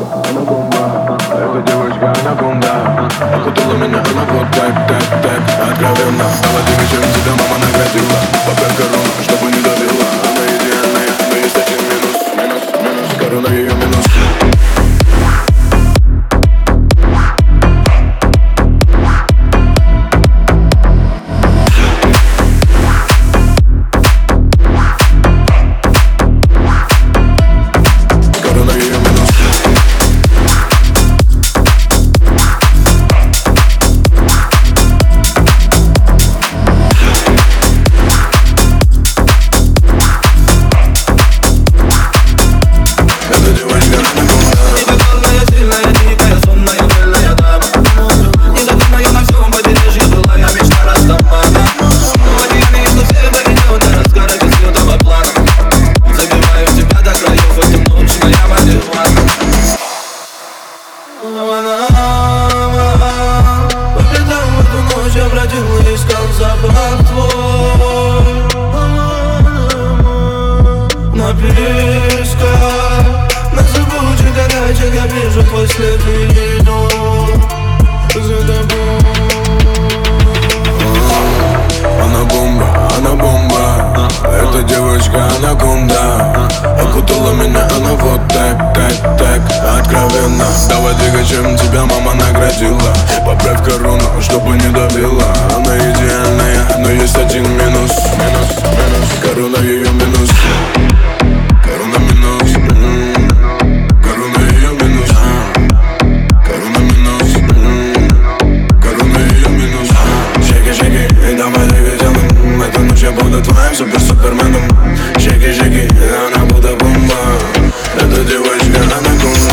Эта девочка анаконда Окутала меня она вот так, так, так. Откровенно Стала чем тебя мама наградила Поправь корону, чтобы горячих я вижу твой след и иду За тобой. Она бомба, она бомба. Эта девочка анаконда Окутала меня она вот так, так, так. Откровенно Давай двигай, чем тебя мама наградила. Поправь корону, чтобы не добила. Она идеальная, я буду твоим супер-суперменом. Шики-шики, она буде бомба. Эта девочка, она кунда.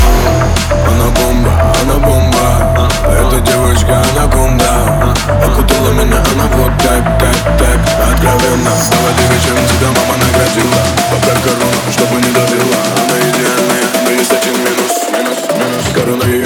она бомба она бомба. Эта девочка, она кунда. Окутала меня, она вот так, так, так. Откровенно, стала девичьим, тебя мама наградила. Пока корона, чтобы не добила Она идеальная, но есть один минус. Минус, минус, корона